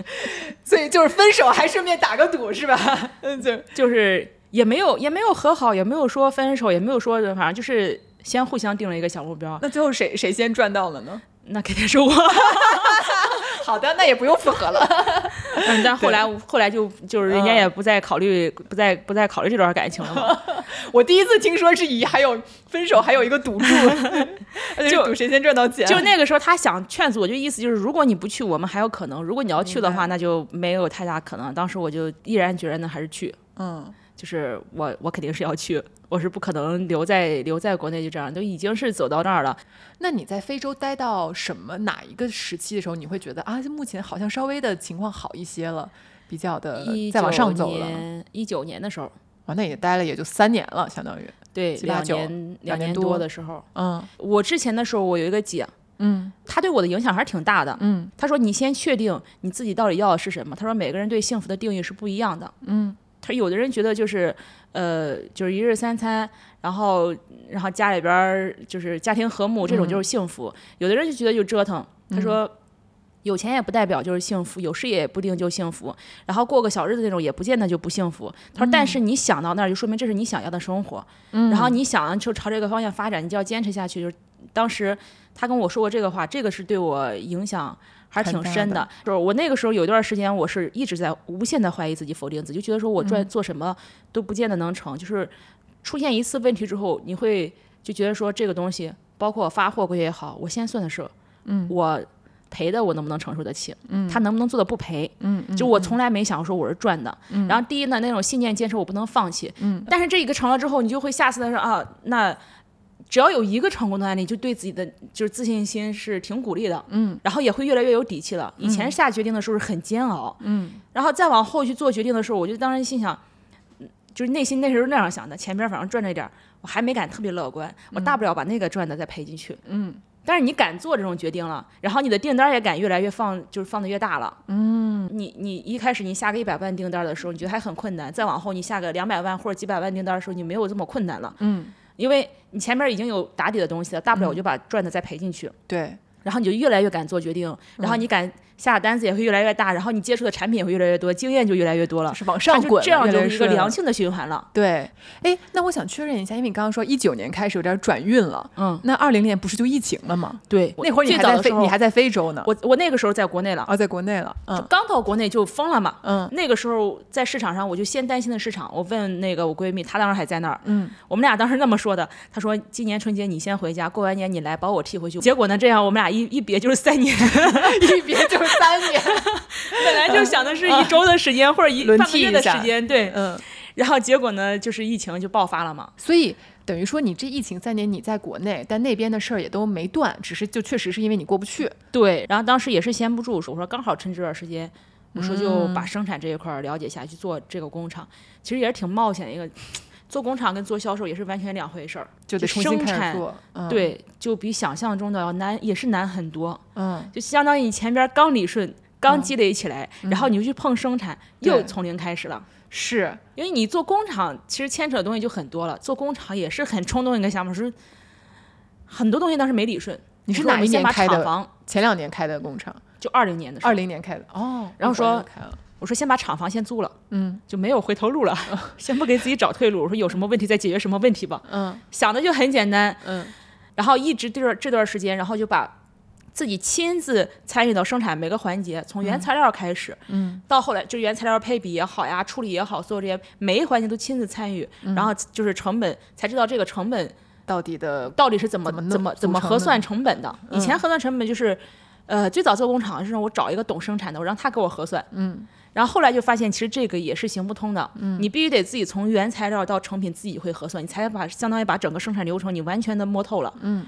[LAUGHS] 所以就是分手还顺便打个赌是吧？[LAUGHS] 嗯，就就是也没有也没有和好，也没有说分手，也没有说反正就是先互相定了一个小目标。那最后谁谁先赚到了呢？那肯定是我，[LAUGHS] 好的，那也不用复合了。[LAUGHS] 嗯，但后来后来就就是人家也不再考虑，不再不再考虑这段感情了嘛。[LAUGHS] 我第一次听说是以还有分手还有一个赌注，就赌谁先赚到钱。就那个时候，他想劝阻我，就意思就是如果你不去，我们还有可能；如果你要去的话，那就没有太大可能。当时我就毅然决然的还是去，嗯，就是我我肯定是要去，我是不可能留在留在国内就这样，都已经是走到那儿了。那你在非洲待到什么哪一个时期的时候，你会觉得啊，目前好像稍微的情况好一些了，比较的再往上走了。一九年的时候。啊，那也待了也就三年了，相当于对两年两年多的时候。嗯，我之前的时候，我有一个姐，嗯，她对我的影响还是挺大的。嗯，她说：“你先确定你自己到底要的是什么。”她说：“每个人对幸福的定义是不一样的。”嗯，她有的人觉得就是呃，就是一日三餐，然后然后家里边就是家庭和睦，这种就是幸福。有的人就觉得就折腾。他说。有钱也不代表就是幸福，有事业也不一定就幸福，然后过个小日子那种也不见得就不幸福。他说，但是你想到那儿，就说明这是你想要的生活。嗯，然后你想就朝这个方向发展，你就要坚持下去。就是当时他跟我说过这个话，这个是对我影响还是挺深的。就是我那个时候有一段时间，我是一直在无限的怀疑自己、否定自己，就觉得说我做做什么都不见得能成。就是出现一次问题之后，你会就觉得说这个东西，包括发货过去也好，我先算的是，嗯，我。赔的我能不能承受得起？嗯，他能不能做的不赔？嗯，就我从来没想过说我是赚的。嗯，然后第一呢，那种信念坚持我不能放弃。嗯，但是这一个成了之后，你就会下次的说啊，那只要有一个成功的案例，就对自己的就是自信心是挺鼓励的。嗯，然后也会越来越有底气了。以前下决定的时候是很煎熬。嗯，然后再往后去做决定的时候，我就当时心想，就是内心那时候那样想的，前边反正赚着点，我还没敢特别乐观，我大不了把那个赚的再赔进去。嗯。但是你敢做这种决定了，然后你的订单也敢越来越放，就是放的越大了。嗯，你你一开始你下个一百万订单的时候，你觉得还很困难，再往后你下个两百万或者几百万订单的时候，你没有这么困难了。嗯，因为你前面已经有打底的东西了，大不了我就把赚的再赔进去。对，然后你就越来越敢做决定，然后你敢。下的单子也会越来越大，然后你接触的产品也会越来越多，经验就越来越多了，是往上滚，这样就是一个良性的循环了。对，哎，那我想确认一下，因为你刚刚说一九年开始有点转运了，嗯，那二零年不是就疫情了吗？对，那会儿你还在非你还在非洲呢，我我那个时候在国内了，哦，在国内了，嗯，刚到国内就疯了嘛，嗯，那个时候在市场上我就先担心的市场，我问那个我闺蜜，她当时还在那儿，嗯，我们俩当时那么说的，她说今年春节你先回家，过完年你来把我替回去。结果呢，这样我们俩一一别就是三年，[LAUGHS] 一别就是三年。[LAUGHS] 本来就想的是一周的时间或者一半个月的时间，对，嗯，然后结果呢，就是疫情就爆发了嘛。所以等于说，你这疫情三年你在国内，但那边的事儿也都没断，只是就确实是因为你过不去。对，然后当时也是闲不住，我说刚好趁这段时间，我说就把生产这一块了解下去，做这个工厂，其实也是挺冒险的一个。做工厂跟做销售也是完全两回事儿，就得重新开始做。对，就比想象中的要难，也是难很多。嗯，就相当于你前边刚理顺。刚积累起来，然后你就去碰生产，又从零开始了。是因为你做工厂，其实牵扯的东西就很多了。做工厂也是很冲动一个想法，是很多东西当时没理顺。你是哪一年开的？前两年开的工厂，就二零年的时候。二零年开的哦。然后说，我说先把厂房先租了，嗯，就没有回头路了，[LAUGHS] 先不给自己找退路。我说有什么问题再解决什么问题吧。嗯，想的就很简单。嗯，然后一直这段这段时间，然后就把。自己亲自参与到生产每个环节，从原材料开始，嗯，到后来就原材料配比也好呀，处理也好，所有这些每一环节都亲自参与，然后就是成本才知道这个成本到底的到底是怎么怎么怎么核算成本的。以前核算成本就是，呃，最早做工厂是我找一个懂生产的，我让他给我核算，嗯，然后后来就发现其实这个也是行不通的，嗯，你必须得自己从原材料到成品自己会核算，你才把相当于把整个生产流程你完全的摸透了，嗯。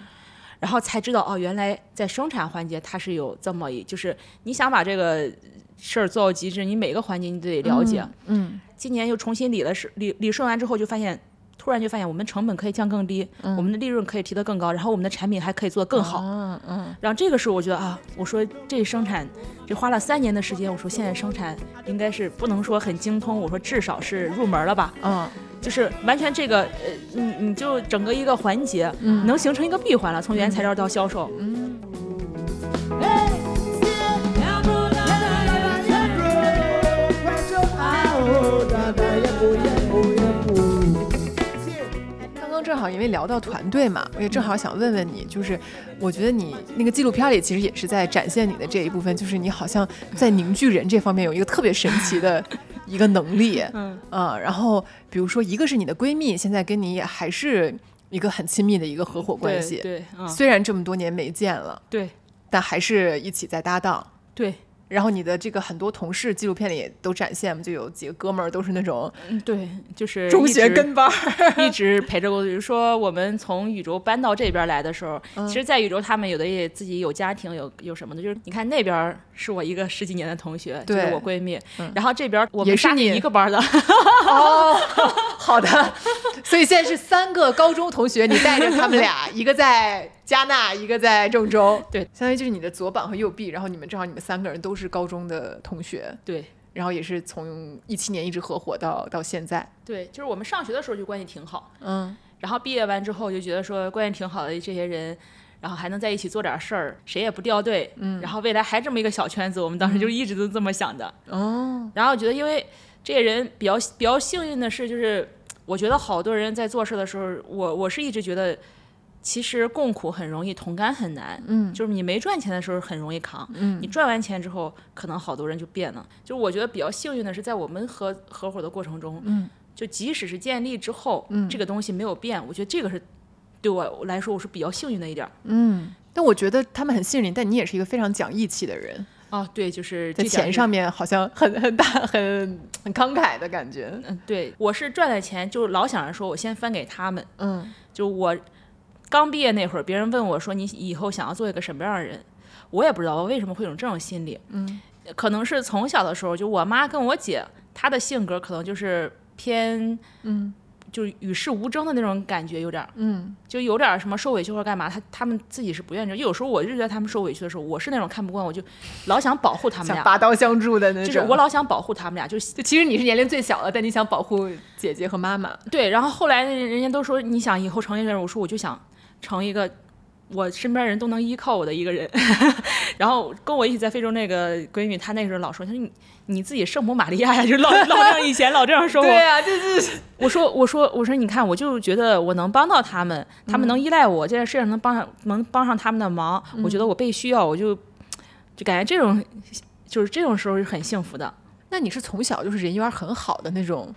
然后才知道哦，原来在生产环节它是有这么一，就是你想把这个事儿做到极致，你每个环节你都得了解。嗯，今年又重新理了是理理顺完之后，就发现突然就发现我们成本可以降更低，我们的利润可以提得更高，然后我们的产品还可以做得更好。嗯嗯。然后这个时候我觉得啊，我说这生产这花了三年的时间，我说现在生产应该是不能说很精通，我说至少是入门了吧。嗯。就是完全这个呃，你你就整个一个环节，能形成一个闭环了，从原材料到销售。刚正好因为聊到团队嘛，我也正好想问问你，就是我觉得你那个纪录片里其实也是在展现你的这一部分，就是你好像在凝聚人这方面有一个特别神奇的。[LAUGHS] 一个能力，嗯啊，然后比如说一个是你的闺蜜，现在跟你也还是一个很亲密的一个合伙关系，对，嗯，虽然这么多年没见了，对但还是一起在搭档。对，然后你的这个很多同事纪录片里也都展现嘛，就有几个哥们儿都是那种嗯对，就是中学跟班儿，[LAUGHS] 一直陪着我。比如说，我们从宇宙搬到这边来的时候，嗯其实，在宇宙他们有的也自己有家庭，有有什么的，就是你看那边是我一个十几年的同学，就是对。我闺蜜，嗯。然后这边我们是你一个班的，哦，好的，[LAUGHS] 所以现在是三个高中同学，你带着他们俩，[LAUGHS] 一个在加纳，一个在郑州，对，相当于就是你的左膀和右臂，然后你们正好你们三个人都是高中的同学，对。然后也是从一七年一直合伙到到现在，对，就是我们上学的时候就关系挺好，嗯。然后毕业完之后就觉得说关系挺好的这些人。然后还能在一起做点事儿，谁也不掉队，嗯，然后未来还这么一个小圈子，我们当时就一直都这么想的。哦，然后我觉得，因为这些人比较比较幸运的是，就是我觉得好多人在做事的时候，我我是一直觉得，其实共苦很容易，同甘很难。嗯就是你没赚钱的时候很容易扛，嗯你赚完钱之后，可能好多人就变了。就是我觉得比较幸运的是，在我们合合伙的过程中，嗯，就即使是建立之后，嗯这个东西没有变，我觉得这个是对我来说我是比较幸运的一点儿。嗯，但我觉得他们很信任你，但你也是一个非常讲义气的人，哦，对，就是在钱上面好像很很大很很慷慨的感觉，嗯，对，我是赚了钱就老想着说我先分给他们。嗯就我刚毕业那会儿，别人问我说你以后想要做一个什么样的人，我也不知道我为什么会有这种心理，嗯可能是从小的时候，就我妈跟我姐，她的性格可能就是偏嗯就是与世无争的那种感觉，有点儿嗯就有点儿什么受委屈或者干嘛，她她们自己是不愿意。有时候我就觉得他们受委屈的时候，我是那种看不惯，我就老想保护他们像俩，拔刀相助的那种，就是我老想保护他们俩，就是就其实你是年龄最小的，但你想保护姐姐和妈妈。对，然后后来人家都说你想以后成一个人，我说我就想成一个我身边人都能依靠我的一个人。[LAUGHS] 然后跟我一起在非洲那个闺蜜，她那时候老说，她说你你自己圣母玛利亚呀，就老 [LAUGHS] 老这样以前老这样说我。啊，就是我说我说我说你看，我就觉得我能帮到他们，他们能依赖我，这件事情能帮上能帮上他们的忙，我觉得我被需要，我就就感觉这种就是这种时候是很幸福的。那你是从小就是人缘很好的那种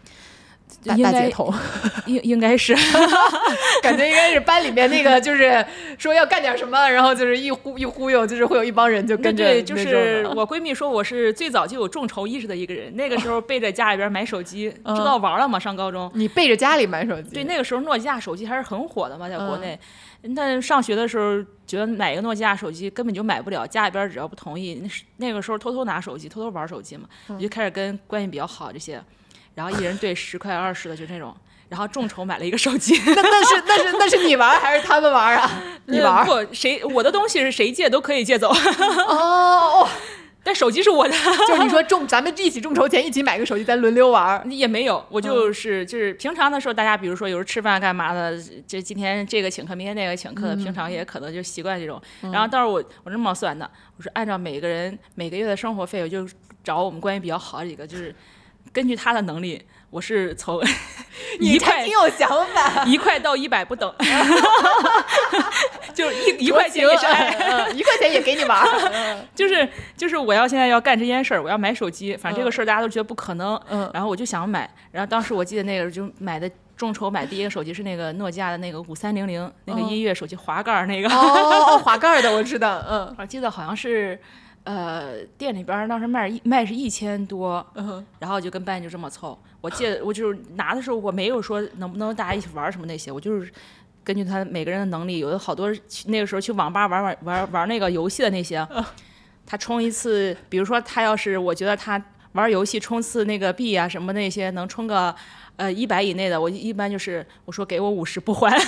大应该大姐头，[LAUGHS] 应应该是。[LAUGHS] 感觉应该是班里面那个就是说要干点什么，然后就是一忽一忽悠，就是会有一帮人就跟着对，就是我闺蜜说我是最早就有众筹意识的一个人。那个时候背着家里边买手机，嗯知道玩了嘛？上高中，你背着家里买手机，对，那个时候诺基亚手机还是很火的嘛，在国嗯内。那上学的时候觉得买一个诺基亚手机根本就买不了，家里边只要不同意，那是那个时候偷偷拿手机，偷偷玩手机嘛，就开始跟关系比较好这些，然后一人兑十块二十的就那种，然后众筹买了一个手机。那那是那是那是你玩还是他们玩啊？你玩不谁我的东西是谁借都可以借走，[LAUGHS] 哦，但手机是我的。就是你说众咱们一起众筹钱，一起买个手机，咱轮流玩。也没有，我就是、就是平常的时候，大家比如说有时候吃饭干嘛的，这今天这个请客，明天那个请客的，平常也可能就习惯这种。然后到时候我我这么算的，我说按照每个人每个月的生活费，我就找我们关系比较好的几个，就是根据他的能力，我是从 [LAUGHS] 一你还块挺有想法，[LAUGHS] 一块到一百不等，[LAUGHS] 就是一一块钱也是爱。嗯，一块钱也给你玩。嗯就是就是我要现在要干这件事儿，我要买手机，反正这个事儿大家都觉得不可能，嗯然后我就想买，然后当时我记得那个就买的众筹买第一个手机是那个诺基亚的那个五三零零那个哦音乐手机滑盖儿那个，哦，滑盖儿的我知道，嗯我记得好像是。呃，店里边儿当时卖一卖是一千多，嗯然后我就跟班就这么凑。我记得我就是拿的时候，我没有说能不能大家一起玩儿什么那些，我就是根据他每个人的能力，有的好多那个时候去网吧玩玩玩玩那个游戏的那些，他充一次，比如说他要是我觉得他玩游戏冲刺那个币啊什么那些能充个呃一百以内的，我一般就是我说给我五十不还。[LAUGHS]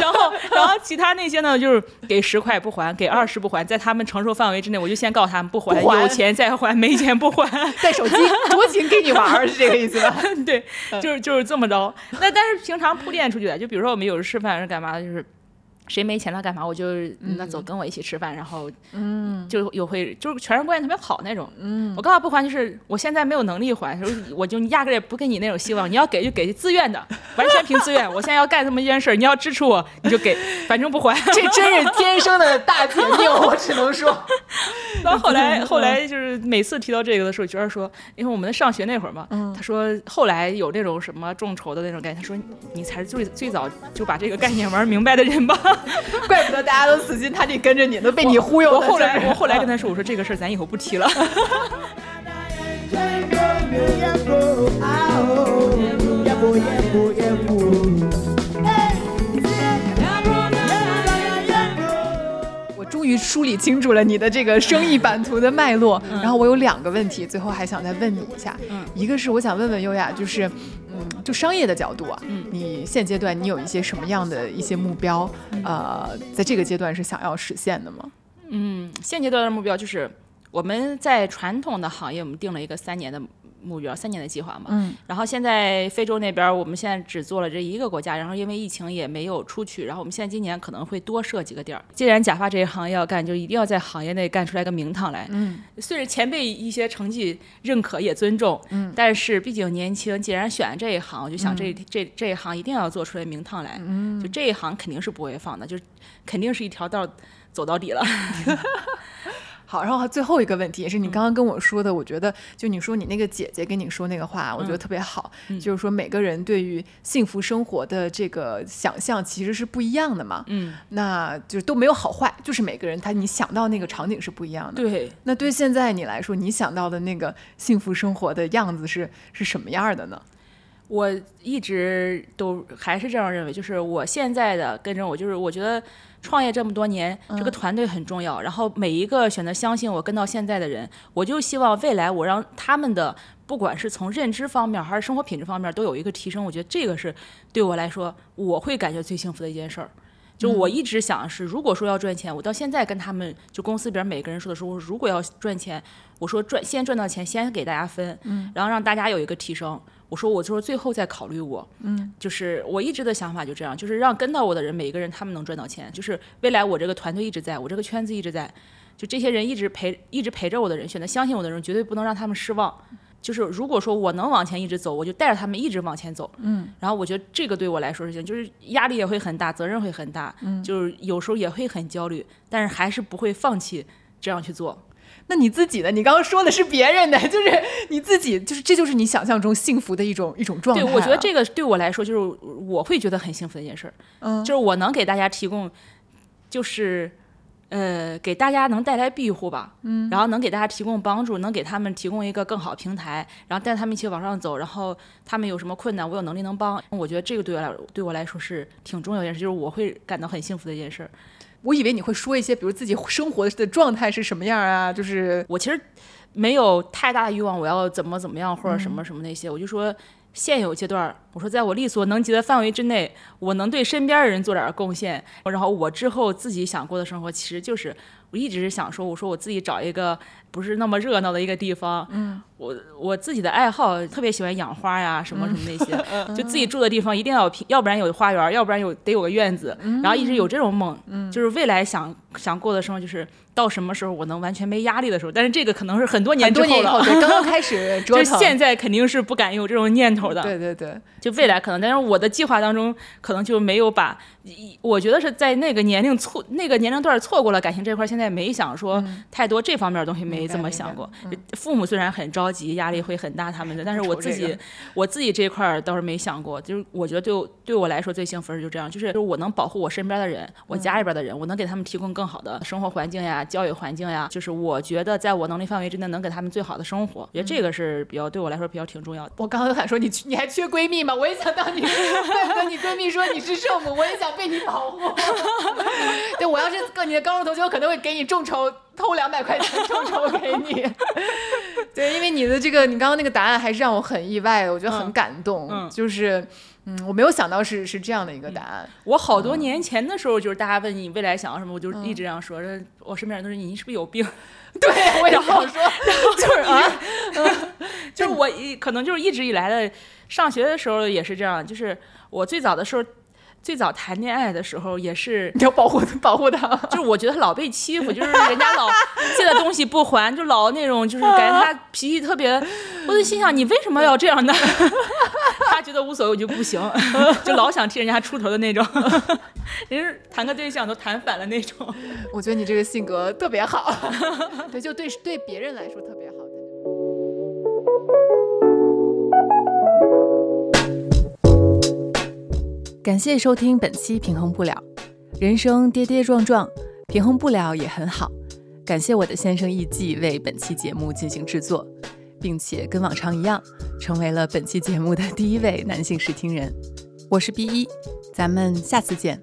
然后，然后其他那些呢，就是给十块不还，给二十不还，在他们承受范围之内，我就先告诉他们不还，有钱再还，没钱不还。[LAUGHS] 带手机 [LAUGHS] 多情给你玩儿是这个意思吧？对，就是就是这么着。那但是平常铺垫出去的，就比如说我们有时吃饭是干嘛的，就是谁没钱了干嘛，我就那走跟我一起吃饭，然后嗯，就有会就是全是关系特别好那种。嗯，我告诉不还就是我现在没有能力还，就是我就压根也不给你那种希望，你要给就给自愿的，完全凭自愿。我现在要干这么一件事儿，你要支持我你就给，反正不还。这真是天生的大姐命，我只能说。[LAUGHS] 到后来 [LAUGHS] 后来就是每次提到这个的时候，觉得说，因为我们在上学那会儿嘛，他说后来有那种什么众筹的那种概念，他说你才是最最早就把这个概念玩明白的人吧，[LAUGHS] 怪不得大家都死心塌地跟着你，都被你忽悠。我后来我后来跟他说，我说这个事儿咱以后不提了。[LAUGHS] 终于梳理清楚了你的这个生意版图的脉络，然后我有两个问题，最后还想再问你一下。嗯，一个是我想问问优雅，就是，嗯，就商业的角度啊，嗯，你现阶段你有一些什么样的一些目标？呃，在这个阶段是想要实现的吗？嗯，现阶段的目标就是我们在传统的行业，我们定了一个三年的。目标三年的计划嘛，嗯，然后现在非洲那边我们现在只做了这一个国家，然后因为疫情也没有出去，然后我们现在今年可能会多设几个点儿。既然假发这一行要干，就一定要在行业内干出来个名堂来，嗯，虽然前辈一些成绩认可也尊重，嗯，但是毕竟年轻，既然选这一行，我就想这这这一行一定要做出来名堂来，嗯，就这一行肯定是不会放的，就肯定是一条道走到底了。[LAUGHS] 好，然后最后一个问题也是你刚刚跟我说的，我觉得就你说你那个姐姐跟你说那个话，我觉得特别好，就是说每个人对于幸福生活的这个想象其实是不一样的嘛，嗯，那就都没有好坏，就是每个人他你想到那个场景是不一样的。对，那对现在你来说，你想到的那个幸福生活的样子是是什么样的呢？我一直都还是这样认为，就是我现在的跟着我，就是我觉得。创业这么多年，这个团队很重要。然后每一个选择相信我跟到现在的人，我就希望未来我让他们的不管是从认知方面还是生活品质方面都有一个提升。我觉得这个是对我来说我会感觉最幸福的一件事儿。就我一直想是，如果说要赚钱，我到现在跟他们就公司里边每个人说的时候，如果要赚钱，我说赚先赚到钱，先给大家分，然后让大家有一个提升。我说我就是最后再考虑我，嗯，就是我一直的想法就这样，就是让跟到我的人每一个人他们能赚到钱，就是未来我这个团队一直在我这个圈子一直在，就这些人一直陪一直陪着我的人，选择相信我的人，绝对不能让他们失望。就是如果说我能往前一直走，我就带着他们一直往前走，嗯，然后我觉得这个对我来说是行，就是压力也会很大，责任会很大，嗯，就是有时候也会很焦虑，但是还是不会放弃这样去做。那你自己呢？你刚刚说的是别人的，就是你自己，就是这就是你想象中幸福的一种一种状态。对，我觉得这个对我来说，就是我会觉得很幸福的一件事儿。嗯，就是我能给大家提供，就是呃，给大家能带来庇护吧。嗯，然后能给大家提供帮助，能给他们提供一个更好平台，然后带他们一起往上走。然后他们有什么困难，我有能力能帮。我觉得这个对我来对我来说是挺重要一件事，就是我会感到很幸福的一件事儿。我以为你会说一些，比如自己生活的状态是什么样啊？就是我其实没有太大的欲望，我要怎么怎么样或者什么什么那些。我就说现有阶段，我说在我力所能及的范围之内，我能对身边的人做点贡献。然后我之后自己想过的生活，其实就是我一直是想说，我说我自己找一个不是那么热闹的一个地方。嗯。我我自己的爱好特别喜欢养花呀，什么什么那些，就自己住的地方一定要有，要不然有花园，要不然有得有个院子，然后一直有这种梦，就是未来想想过的生活就是。到什么时候我能完全没压力的时候？但是这个可能是很多年之后了，对，刚刚开始 [LAUGHS] 折腾。现在肯定是不敢有这种念头的。对对对，就未来可能，但是我的计划当中可能就没有把，我觉得是在那个年龄错那个年龄段错过了感情这块，现在没想说太多这方面的东西，没怎么想过。父母虽然很着急，压力会很大，他们的，但是我自己我自己这块倒是没想过。就是我觉得对对我来说最幸福的就这样，就是就是我能保护我身边的人，我家里边的人，我能给他们提供更好的生活环境呀。教育环境呀，就是我觉得在我能力范围之内能给他们最好的生活，我觉得这个是比较对我来说比较挺重要的。我刚刚还说你你还缺闺蜜吗？我也想当你，怪不得你闺蜜说你是圣母，我也想被你保护。[LAUGHS] 对，我要是跟你的高中同学，我可能会给你众筹偷两百块钱众筹 [LAUGHS] 给你。对，因为你的这个你刚刚那个答案还是让我很意外，我觉得很感动，就是。嗯，我没有想到是是这样的一个答案。我好多年前的时候，就是大家问你未来想要什么，我就一直这样说。我身边人都说你是不是有病？[LAUGHS] 对，我也好说。然后就是啊，就是我一可能就是一直以来的上学的时候也是这样。就是我最早的时候，最早谈恋爱的时候也是，[LAUGHS] 你要保护保护他，[LAUGHS] 就是我觉得他老被欺负，就是人家老 [LAUGHS] 借的东西不还，就老那种，就是感觉他脾气特别。我就心想，你为什么要这样呢？他觉得无所谓，我就不行，就老想替人家出头的那种。人家谈个对象都谈反了那种。我觉得你这个性格特别好，对，就对对别人来说特别好。感谢收听本期《平衡不了》，人生跌跌撞撞，平衡不了也很好。感谢我的先生艺伎为本期节目进行制作，并且跟往常一样，成为了本期节目的第一位男性试听人。我是 B 一，咱们下次见。